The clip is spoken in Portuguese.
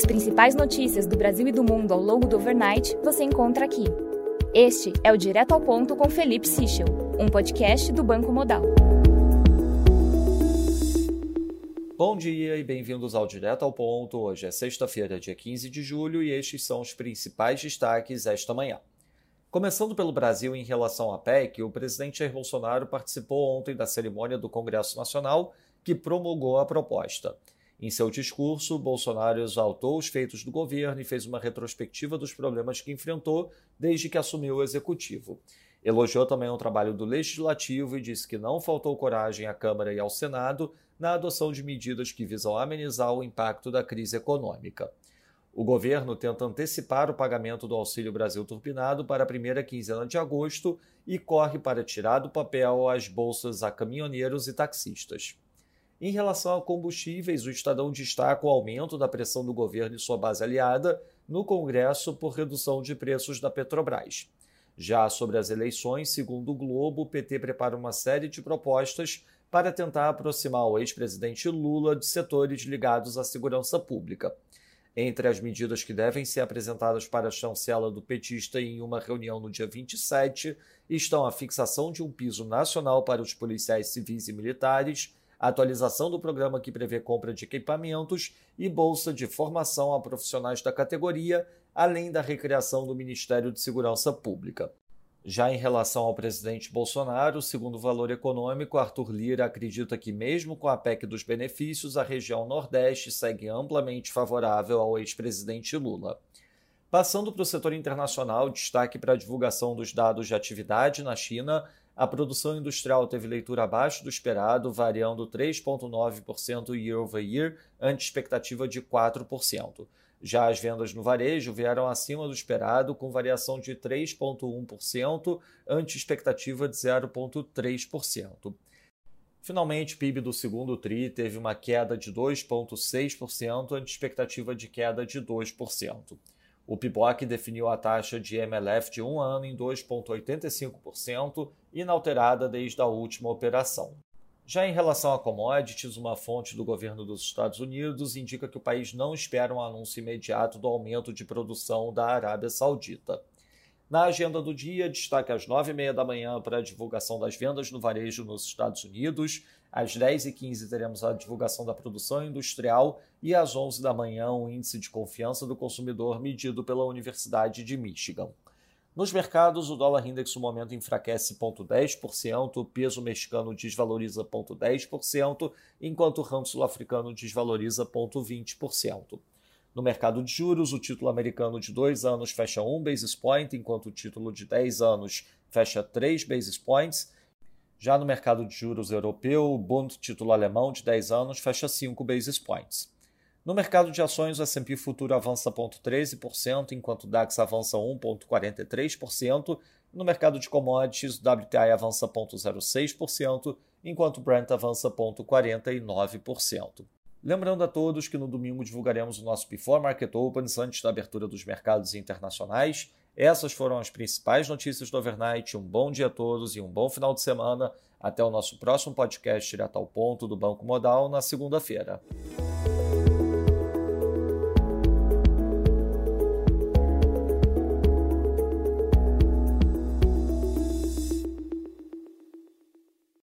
As principais notícias do Brasil e do mundo ao longo do overnight você encontra aqui. Este é o Direto ao Ponto com Felipe Sichel, um podcast do Banco Modal. Bom dia e bem-vindos ao Direto ao Ponto. Hoje é sexta-feira, dia 15 de julho, e estes são os principais destaques esta manhã. Começando pelo Brasil em relação à PEC, o presidente Jair Bolsonaro participou ontem da cerimônia do Congresso Nacional que promulgou a proposta. Em seu discurso, Bolsonaro exaltou os feitos do governo e fez uma retrospectiva dos problemas que enfrentou desde que assumiu o executivo. Elogiou também o trabalho do legislativo e disse que não faltou coragem à Câmara e ao Senado na adoção de medidas que visam amenizar o impacto da crise econômica. O governo tenta antecipar o pagamento do Auxílio Brasil Turbinado para a primeira quinzena de agosto e corre para tirar do papel as bolsas a caminhoneiros e taxistas. Em relação a combustíveis, o Estadão destaca o aumento da pressão do governo e sua base aliada no Congresso por redução de preços da Petrobras. Já sobre as eleições, segundo o Globo, o PT prepara uma série de propostas para tentar aproximar o ex-presidente Lula de setores ligados à segurança pública. Entre as medidas que devem ser apresentadas para a chancela do petista em uma reunião no dia 27 estão a fixação de um piso nacional para os policiais civis e militares, atualização do programa que prevê compra de equipamentos e bolsa de formação a profissionais da categoria, além da recriação do Ministério de Segurança Pública. Já em relação ao presidente Bolsonaro, segundo o Valor Econômico, Arthur Lira acredita que, mesmo com a PEC dos benefícios, a região Nordeste segue amplamente favorável ao ex-presidente Lula. Passando para o setor internacional, destaque para a divulgação dos dados de atividade na China, a produção industrial teve leitura abaixo do esperado, variando 3,9% year over year, ante expectativa de 4%. Já as vendas no varejo vieram acima do esperado, com variação de 3,1%, ante expectativa de 0,3%. Finalmente, o PIB do segundo TRI teve uma queda de 2,6%, ante expectativa de queda de 2%. O PIBOC definiu a taxa de MLF de um ano em 2,85%, inalterada desde a última operação. Já em relação a commodities, uma fonte do governo dos Estados Unidos indica que o país não espera um anúncio imediato do aumento de produção da Arábia Saudita. Na agenda do dia, destaque às 9h30 da manhã para a divulgação das vendas no varejo nos Estados Unidos. Às 10h15 teremos a divulgação da produção industrial e às 11 da manhã o índice de confiança do consumidor medido pela Universidade de Michigan. Nos mercados, o dólar index no momento enfraquece 0,10%, o peso mexicano desvaloriza 0,10%, enquanto o ramo sul-africano desvaloriza 0,20%. No mercado de juros, o título americano de 2 anos fecha 1 basis point, enquanto o título de 10 anos fecha 3 basis points. Já no mercado de juros europeu, o Bund título alemão de 10 anos fecha 5 basis points. No mercado de ações, o S&P futuro avança 0,13%, enquanto o DAX avança 1,43%. No mercado de commodities, o WTI avança 0,06%, enquanto o Brent avança 0,49%. Lembrando a todos que no domingo divulgaremos o nosso Before Market Opens antes da abertura dos mercados internacionais. Essas foram as principais notícias do overnight. Um bom dia a todos e um bom final de semana. Até o nosso próximo podcast direto ao ponto do Banco Modal na segunda-feira.